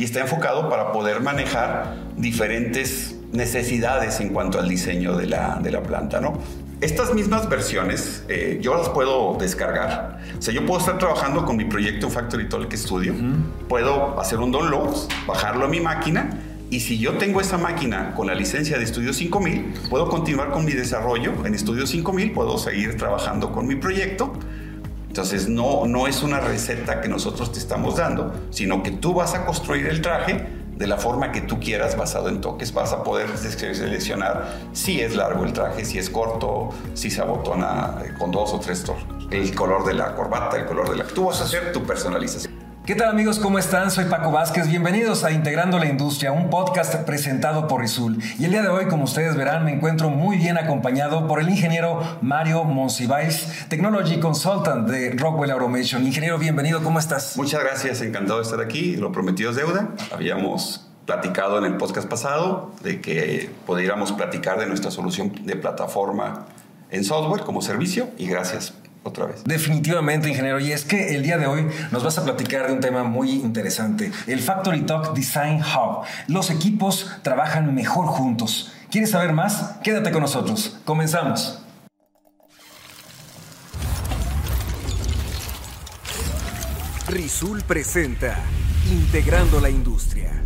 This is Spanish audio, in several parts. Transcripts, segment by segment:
y está enfocado para poder manejar diferentes necesidades en cuanto al diseño de la, de la planta, ¿no? Estas mismas versiones eh, yo las puedo descargar. O sea, yo puedo estar trabajando con mi proyecto en Factory Talk Studio. Puedo hacer un download, bajarlo a mi máquina y si yo tengo esa máquina con la licencia de Studio 5000, puedo continuar con mi desarrollo en Studio 5000, puedo seguir trabajando con mi proyecto. Entonces no, no es una receta que nosotros te estamos dando, sino que tú vas a construir el traje de la forma que tú quieras basado en toques. Vas a poder seleccionar si es largo el traje, si es corto, si se abotona eh, con dos o tres tonos. El color de la corbata, el color de la... Tú vas a hacer tu personalización. ¿Qué tal amigos? ¿Cómo están? Soy Paco Vázquez. Bienvenidos a Integrando la Industria, un podcast presentado por Rizul. Y el día de hoy, como ustedes verán, me encuentro muy bien acompañado por el ingeniero Mario Monsiváis, Technology Consultant de Rockwell Automation. Ingeniero, bienvenido. ¿Cómo estás? Muchas gracias. Encantado de estar aquí. Lo prometido es deuda. Habíamos platicado en el podcast pasado de que pudiéramos platicar de nuestra solución de plataforma en software como servicio y gracias otra vez. Definitivamente, ingeniero. Y es que el día de hoy nos vas a platicar de un tema muy interesante, el Factory Talk Design Hub. Los equipos trabajan mejor juntos. ¿Quieres saber más? Quédate con nosotros. Comenzamos. Rizul presenta Integrando la Industria.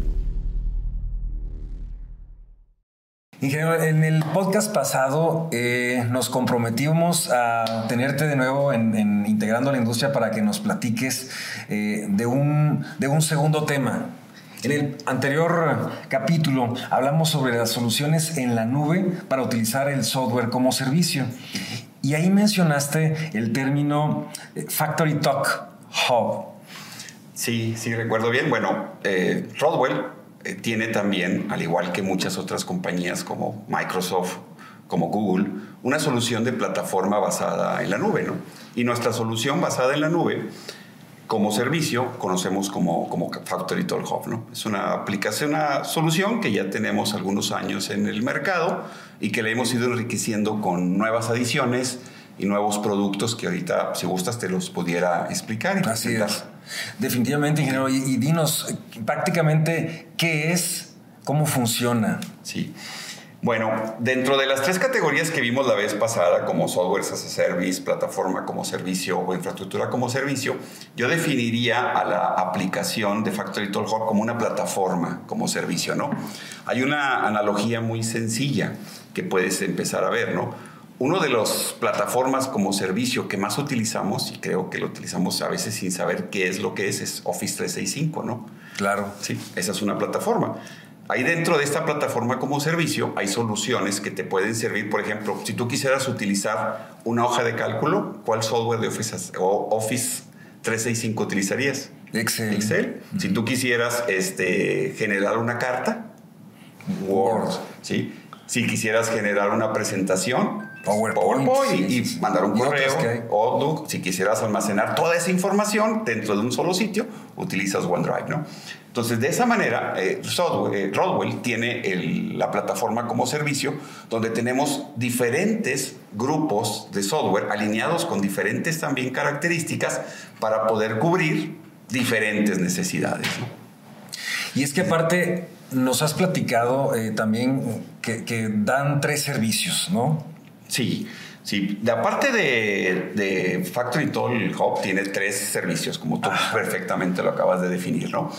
Ingeniero, en el podcast pasado eh, nos comprometimos a tenerte de nuevo en, Integrando la Industria para que nos platiques eh, de, un, de un segundo tema. En el anterior capítulo hablamos sobre las soluciones en la nube para utilizar el software como servicio. Y ahí mencionaste el término eh, Factory Talk Hub. Sí, sí, recuerdo bien. Bueno, eh, Rodwell eh, tiene también, al igual que muchas otras compañías como Microsoft, como Google, una solución de plataforma basada en la nube, ¿no? Y nuestra solución basada en la nube, como servicio, conocemos como, como Factory Tool Hub, ¿no? Es una aplicación, una solución que ya tenemos algunos años en el mercado y que le hemos ido enriqueciendo con nuevas adiciones y nuevos productos que ahorita, si gustas, te los pudiera explicar. Y Así es. Definitivamente, ingeniero. Y, dinos eh, prácticamente qué es, cómo funciona. Sí. Bueno, dentro de las tres categorías que vimos la vez pasada, como software as a service, plataforma como servicio o infraestructura como servicio, yo definiría a la aplicación de Factory Tool como una plataforma como servicio, ¿no? Hay una analogía muy sencilla que puedes empezar a ver, ¿no? Uno de las plataformas como servicio que más utilizamos, y creo que lo utilizamos a veces sin saber qué es lo que es, es Office 365, ¿no? Claro. Sí, esa es una plataforma. Ahí dentro de esta plataforma como servicio hay soluciones que te pueden servir. Por ejemplo, si tú quisieras utilizar una hoja de cálculo, ¿cuál software de Office, Office 365 utilizarías? Excel. Excel. Si tú quisieras este, generar una carta, Word. ¿sí? Si quisieras generar una presentación, PowerPoint, y, mandar un correo, Outlook, si quisieras almacenar toda esa información dentro de un solo sitio, utilizas OneDrive, ¿no? Entonces, de esa manera, eh, eh, Rodwell tiene la plataforma como servicio donde tenemos diferentes grupos de software alineados con diferentes también características para poder cubrir diferentes necesidades. Y es que aparte nos has platicado eh, también que, que dan tres servicios, ¿no? Sí, sí. De aparte de, de Factory Tool Hub tiene tres servicios, como tú ah. perfectamente lo acabas de definir, ¿no?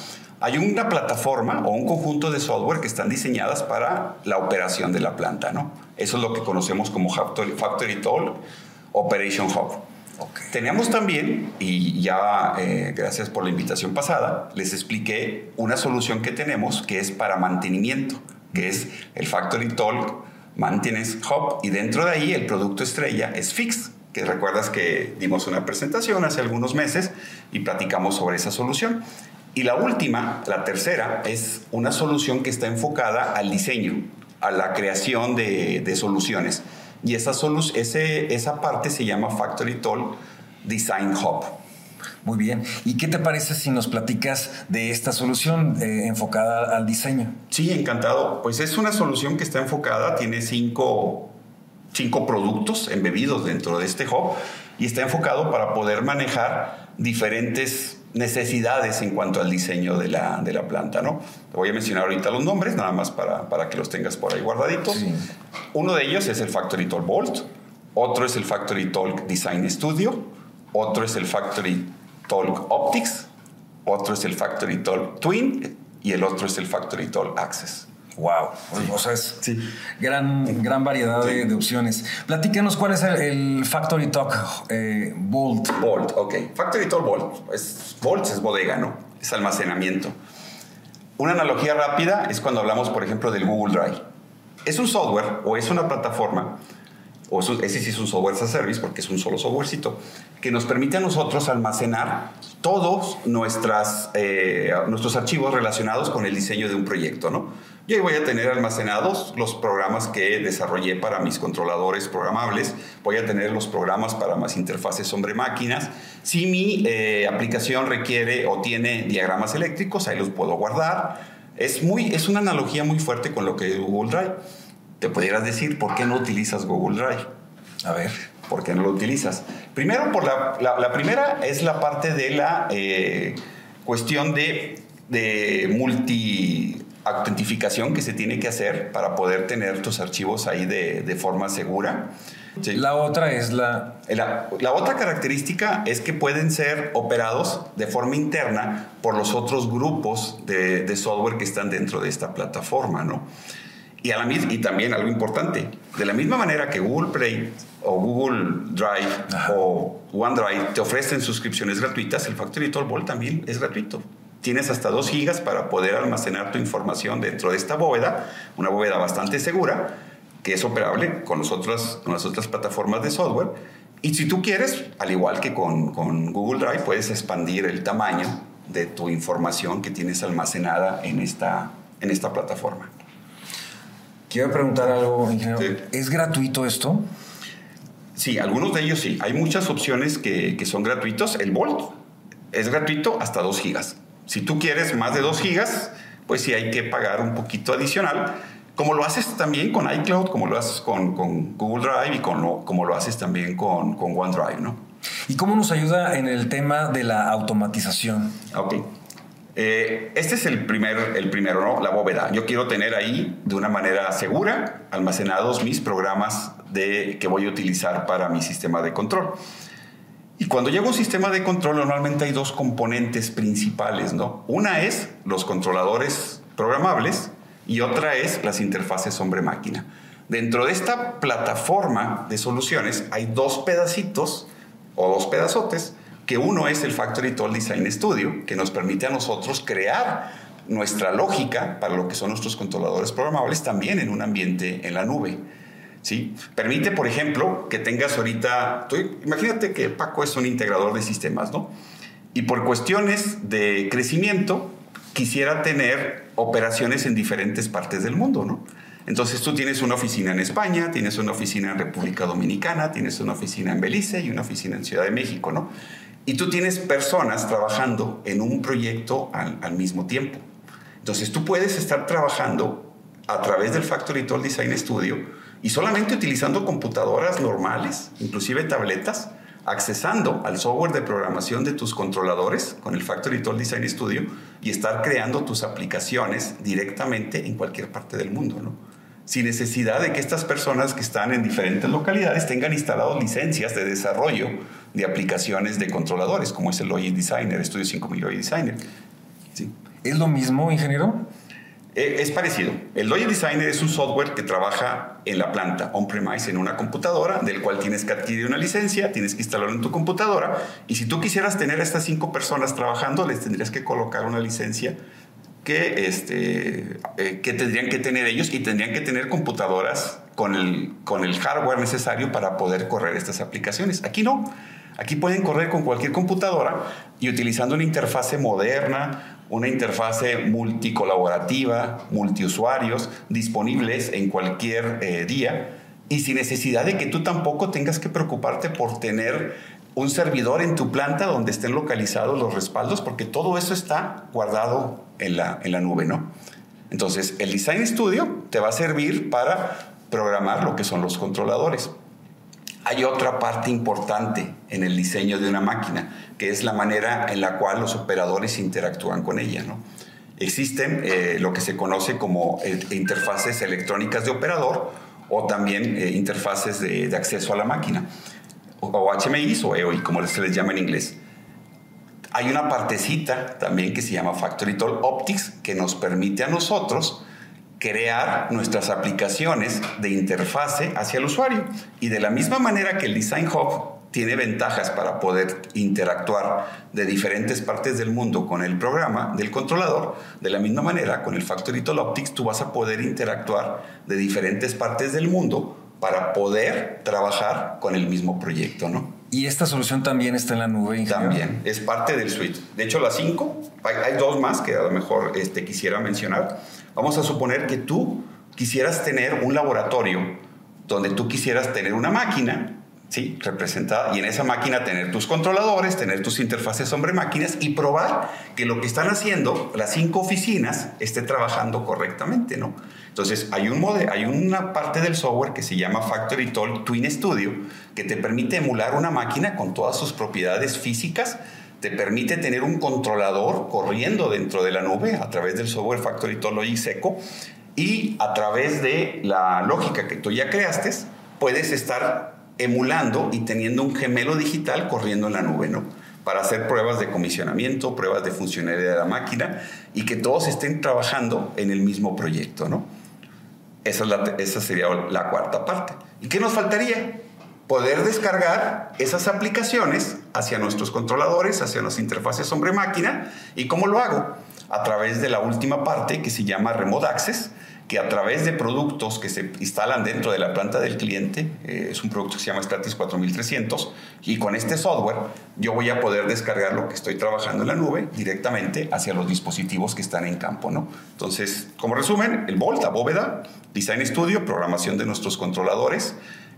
Hay una plataforma o un conjunto de software que están diseñadas para la operación de la planta, ¿no? Eso es lo que conocemos como Factory, Tool Operation Hub. Teníamos también, y ya eh, gracias por la invitación pasada, les expliqué una solución que tenemos que es para mantenimiento, que es el Factory Tool mantienes Hub y dentro de ahí el producto estrella es Fix, que recuerdas que dimos una presentación hace algunos meses y platicamos sobre esa solución. Y la última, la tercera, es una solución que está enfocada al diseño, a la creación de, de soluciones. Y esa, ese, esa parte se llama Factory Tool Design Hub. Muy bien. ¿Y qué te parece si nos platicas de esta solución eh, enfocada al diseño? Sí, encantado. Pues es una solución que está enfocada, tiene cinco, cinco productos embebidos dentro de este hub y está enfocado para poder manejar diferentes necesidades en cuanto al diseño de la, de la planta, ¿no? Te voy a mencionar ahorita los nombres, nada más para, para que los tengas por ahí guardaditos. Uno de ellos es el Factory Talk Bolt, otro es el Factory Talk Design Studio, otro es el Factory Talk Optics, otro es el Factory Talk Twin y el otro es el Factory Talk Access. Wow, o sea, es gran, gran variedad de, opciones. Platícanos cuál es el, Factory Talk eh, Bolt. Bolt, ok. Factory Talk Bolt. Es, Bolt es bodega, ¿no? Es almacenamiento. Una analogía rápida es cuando hablamos, por ejemplo, del Google Drive. Es un software o es una plataforma o ese sí es un software as a service porque es un solo softwarecito, que nos permite a nosotros almacenar todos nuestras, eh, nuestros archivos relacionados con el diseño de un proyecto, ¿no? Yo voy a tener almacenados los programas que desarrollé para mis controladores programables, voy a tener los programas para más interfaces hombre-máquinas. Si mi eh, aplicación requiere o tiene diagramas eléctricos, ahí los puedo guardar. Es, muy, es una analogía muy fuerte con lo que Google Drive te pudieras decir, ¿por qué no utilizas Google Drive? A ver. ¿Por qué no lo utilizas? Primero, por la, la, primera es la parte de la eh, cuestión de, de multi autentificación que se tiene que hacer para poder tener tus archivos ahí de, de forma segura. La otra es la... la... la... otra característica es que pueden ser operados de forma interna por los otros grupos de, de software que están dentro de esta plataforma, ¿no? Y, a la, y también algo importante, de la misma manera que Google Play o Google Drive o OneDrive te ofrecen suscripciones gratuitas, el Factory Vault también es gratuito. Tienes hasta 2 gigas para poder almacenar tu información dentro de esta bóveda, una bóveda bastante segura, que es operable con, los con las otras plataformas de software. Y si tú quieres, al igual que con, con Google Drive, puedes expandir el tamaño de tu información que tienes almacenada en esta, en esta plataforma. Quiero preguntar algo, ingeniero. ¿Es gratuito esto? Sí, algunos de ellos sí. Hay muchas opciones que, que son gratuitos. El Volt es gratuito hasta 2 gigas. Si tú quieres más de 2 gigas, pues sí hay que pagar un poquito adicional. Como lo haces también con iCloud, como lo haces con, con Google Drive y con lo, como lo haces también con, con OneDrive, ¿no? ¿Y cómo nos ayuda en el tema de la automatización? Ok. Eh, este es el, primer, el primero, ¿no? La bóveda. Yo quiero tener ahí de una manera segura almacenados mis programas de, que voy a utilizar para mi sistema de control. Y cuando llego a un sistema de control, normalmente hay dos componentes principales, ¿no? Una es los controladores programables y otra es las interfaces hombre-máquina. Dentro de esta plataforma de soluciones hay dos pedacitos o dos pedazotes que uno es el Factory Tool Design Studio, que nos permite a nosotros crear nuestra lógica para lo que son nuestros controladores programables también en un ambiente en la nube. ¿Sí? Permite, por ejemplo, que tengas ahorita, imagínate que Paco es un integrador de sistemas, ¿no? Y por cuestiones de crecimiento, quisiera tener operaciones en diferentes partes del mundo, ¿no? Entonces tú tienes una oficina en España, tienes una oficina en República Dominicana, tienes una oficina en Belice y una oficina en Ciudad de México, ¿no? Y tú tienes personas trabajando en un proyecto al, mismo tiempo. Entonces tú puedes estar trabajando a través del Factory Tool Design Studio y solamente utilizando computadoras normales, inclusive tabletas, accesando al software de programación de tus controladores con el Factory Tool Design Studio y estar creando tus aplicaciones directamente en cualquier parte del mundo, ¿no? Sin necesidad de que estas personas que están en diferentes localidades tengan instalados licencias de desarrollo de aplicaciones de controladores, como es el Logic Designer, Studio 5000 Logic Designer. ¿Sí? ¿Es lo mismo, ingeniero? Eh, es parecido. El Logic Designer es un software que trabaja en la planta, on-premise, en una computadora, del cual tienes que adquirir una licencia, tienes que instalarlo en tu computadora, y si tú quisieras tener a estas cinco personas trabajando, les tendrías que colocar una licencia que, este, eh, que tendrían que tener ellos y tendrían que tener computadoras con el, con el hardware necesario para poder correr estas aplicaciones. Aquí no. Aquí pueden correr con cualquier computadora y utilizando una interfase moderna, una interfase multicolaborativa, multiusuarios, disponibles en cualquier eh, día y sin necesidad de que tú tampoco tengas que preocuparte por tener un servidor en tu planta donde estén localizados los respaldos, porque todo eso está guardado en la, en la nube, ¿no? Entonces, el Design Studio te va a servir para programar lo que son los controladores. Hay otra parte importante en el diseño de una máquina, que es la manera en la cual los operadores interactúan con ella. ¿no? Existen eh, lo que se conoce como eh, interfaces electrónicas de operador o también eh, interfaces de, acceso a la máquina, o, o HMIs o EOI, como se les llama en inglés. Hay una partecita también que se llama Factory Tool Optics que nos permite a nosotros crear nuestras aplicaciones de interfase hacia el usuario. Y de la misma manera que el Design Hub tiene ventajas para poder interactuar de diferentes partes del mundo con el programa del controlador. De la misma manera, con el Factory Tool Optics tú vas a poder interactuar de diferentes partes del mundo para poder trabajar con el mismo proyecto, ¿no? Y esta solución también está en la nube. También, es parte del suite. De hecho, las cinco, hay, dos más que a lo mejor este, quisiera mencionar. Vamos a suponer que tú quisieras tener un laboratorio donde tú quisieras tener una máquina ¿sí? representada y en esa máquina tener tus controladores, tener tus interfaces hombre-máquinas y probar que lo que están haciendo las cinco oficinas esté trabajando correctamente, ¿no? Entonces, hay, un hay una parte del software que se llama Factory Tool Twin Studio que te permite emular una máquina con todas sus propiedades físicas, te permite tener un controlador corriendo dentro de la nube a través del software Factory Tool Logic Seco y a través de la lógica que tú ya creaste, puedes estar emulando y teniendo un gemelo digital corriendo en la nube, ¿no? Para hacer pruebas de comisionamiento, pruebas de funcionalidad de la máquina y que todos estén trabajando en el mismo proyecto, ¿no? Esa, sería la cuarta parte. ¿Y qué nos faltaría? Poder descargar esas aplicaciones hacia nuestros controladores, hacia las interfaces hombre-máquina. ¿Y cómo lo hago? A través de la última parte que se llama Remote Access, que a través de productos que se instalan dentro de la planta del cliente, eh, es un producto que se llama Stratis 4300, y con este software yo voy a poder descargar lo que estoy trabajando en la nube directamente hacia los dispositivos que están en campo. ¿no? Entonces, como resumen, el Volt, bóveda, Design Studio, programación de nuestros controladores,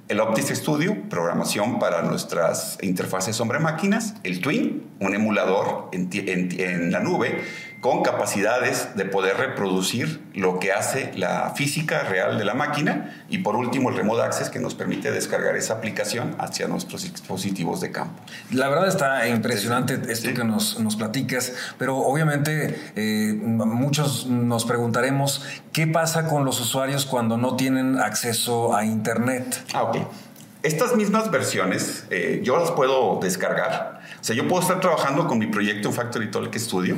el Optis Studio, programación para nuestras interfaces hombre-máquinas, el Twin, un emulador en la nube, con capacidades de poder reproducir lo que hace la física real de la máquina y por último el Remote Access que nos permite descargar esa aplicación hacia nuestros dispositivos de campo. La verdad está impresionante esto que nos, nos, platicas, pero obviamente eh, muchos nos preguntaremos qué pasa con los usuarios cuando no tienen acceso a Internet. Ah, ok. Estas mismas versiones eh, yo las puedo descargar. O sea, yo puedo estar trabajando con mi proyecto en Factory Talk Studio.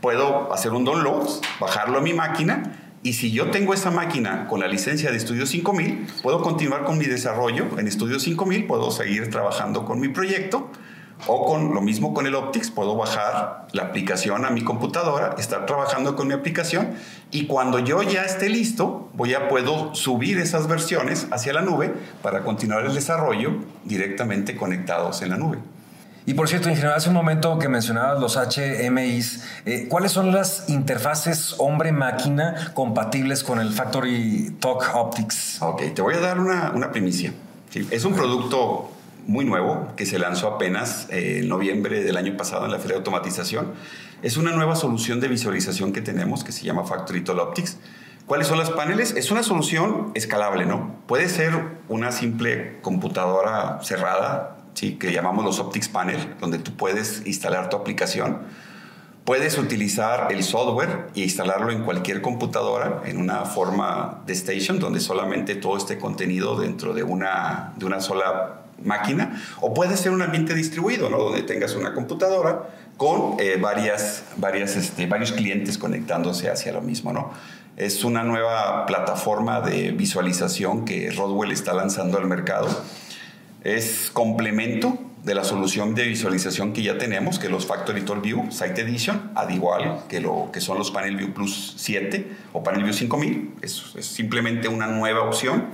Puedo hacer un download, bajarlo a mi máquina. Y si yo tengo esa máquina con la licencia de Studio 5000, puedo continuar con mi desarrollo en Studio 5000, puedo seguir trabajando con mi proyecto o con lo mismo con el Optics, puedo bajar la aplicación a mi computadora, estar trabajando con mi aplicación y cuando yo ya esté listo, voy a puedo subir esas versiones hacia la nube para continuar el desarrollo directamente conectados en la nube. Y por cierto, ingeniero, hace un momento que mencionabas los HMIs, eh, ¿cuáles son las interfaces hombre-máquina compatibles con el Factory Talk Optics? Ok, te voy a dar una, una primicia. es un producto muy nuevo que se lanzó apenas eh, en noviembre del año pasado en la Feria de Automatización. Es una nueva solución de visualización que tenemos que se llama Factory Tool Optics. ¿Cuáles son los paneles? Es una solución escalable, ¿no? Puede ser una simple computadora cerrada, ¿sí? que llamamos los Optics Panel, donde tú puedes instalar tu aplicación. Puedes utilizar el software e instalarlo en cualquier computadora en una forma de station, donde solamente todo este contenido dentro de una, de una sola máquina, o puede ser un ambiente distribuido, ¿no? donde tengas una computadora con eh, varias, varias, este, varios clientes conectándose hacia lo mismo. ¿no? Es una nueva plataforma de visualización que Rodwell está lanzando al mercado. Es complemento de la solución de visualización que ya tenemos, que los Factory Tool View Site Edition, al igual que lo que son los Panel View Plus 7 o Panel View 5000. Es, es simplemente una nueva opción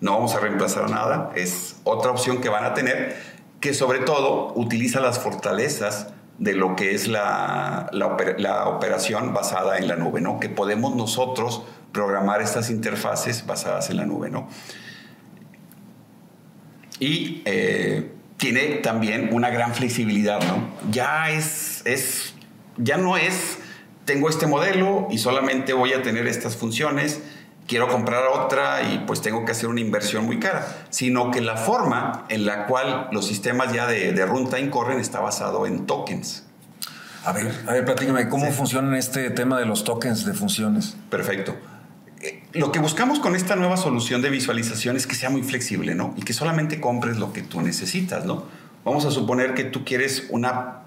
no vamos a reemplazar nada, es otra opción que van a tener, que sobre todo utiliza las fortalezas de lo que es la, la, operación basada en la nube, ¿no? Que podemos nosotros programar estas interfaces basadas en la nube, ¿no? Y eh, tiene también una gran flexibilidad, ¿no? Ya es, es, ya no es, tengo este modelo y solamente voy a tener estas funciones, quiero comprar otra y pues tengo que hacer una inversión muy cara, sino que la forma en la cual los sistemas ya de, de runtime corren está basado en tokens. A ver, a ver, platícame, ¿cómo funciona este tema de los tokens de funciones? Perfecto. Eh, lo que buscamos con esta nueva solución de visualización es que sea muy flexible, ¿no? Y que solamente compres lo que tú necesitas, ¿no? Vamos a suponer que tú quieres una,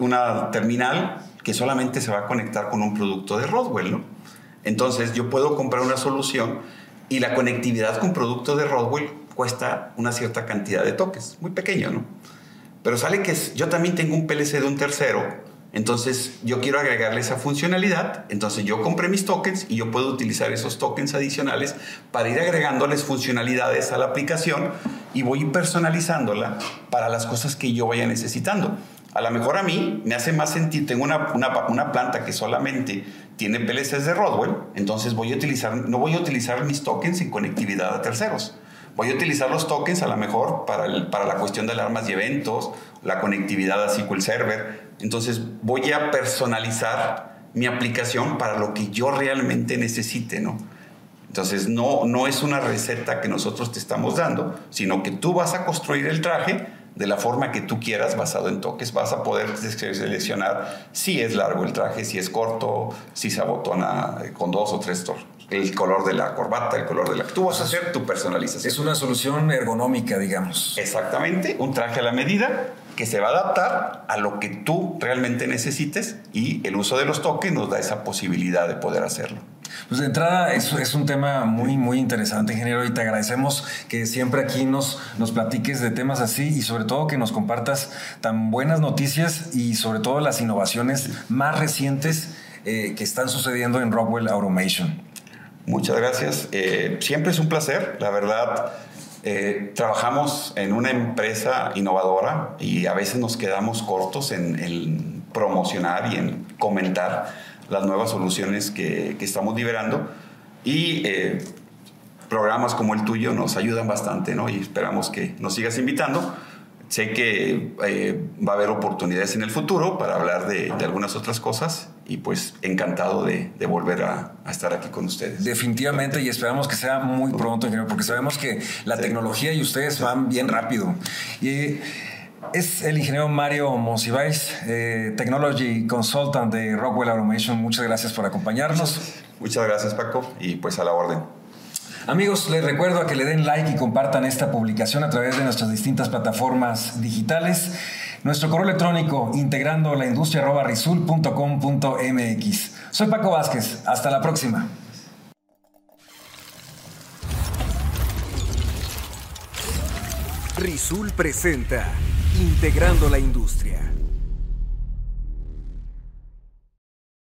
una terminal que solamente se va a conectar con un producto de Rodwell, ¿no? Entonces yo puedo comprar una solución y la conectividad con producto de Rodwell cuesta una cierta cantidad de toques, muy pequeño, ¿no? Pero sale que yo también tengo un PLC de un tercero, entonces yo quiero agregarle esa funcionalidad, entonces yo compré mis tokens y yo puedo utilizar esos tokens adicionales para ir agregándoles funcionalidades a la aplicación y voy personalizándola para las cosas que yo vaya necesitando. A lo mejor a mí me hace más sentido, tengo una, una, planta que solamente tiene PLCs de Rodwell, entonces voy a utilizar, no voy a utilizar mis tokens en conectividad a terceros. Voy a utilizar los tokens a lo mejor para, el, para la cuestión de alarmas y eventos, la conectividad a SQL Server. Entonces voy a personalizar mi aplicación para lo que yo realmente necesite, ¿no? Entonces no, no es una receta que nosotros te estamos dando, sino que tú vas a construir el traje de la forma que tú quieras, basado en toques, vas a poder seleccionar si es largo el traje, si es corto, si se abotona con dos o tres torres el color de la corbata, el color de la... Tú vas a hacer tu personalización. Es una solución ergonómica, digamos. Exactamente, un traje a la medida que se va a adaptar a lo que tú realmente necesites y el uso de los toques nos da esa posibilidad de poder hacerlo. Pues de entrada es, es un tema muy, muy interesante, ingeniero, y te agradecemos que siempre aquí nos, nos platiques de temas así y sobre todo que nos compartas tan buenas noticias y sobre todo las innovaciones más recientes eh, que están sucediendo en Rockwell Automation. Muchas gracias. Eh, siempre es un placer, la verdad. Eh, trabajamos en una empresa innovadora y a veces nos quedamos cortos en, promocionar y en comentar las nuevas soluciones que, estamos liberando y eh, programas como el tuyo nos ayudan bastante ¿no? y esperamos que nos sigas invitando. Sé que va a haber oportunidades en el futuro para hablar de algunas otras cosas y pues encantado de, volver a, estar aquí con ustedes. Definitivamente y esperamos que sea muy pronto, porque sabemos que la tecnología y ustedes van bien rápido. Y es el ingeniero Mario Monsiváis, eh, Technology Consultant de Rockwell Automation. Muchas gracias por acompañarnos. Muchas gracias Paco y pues a la orden. Amigos, les recuerdo a que le den like y compartan esta publicación a través de nuestras distintas plataformas digitales. Nuestro correo electrónico integrando la industria Soy Paco Vázquez. Hasta la próxima. Rizul presenta Integrando la Industria.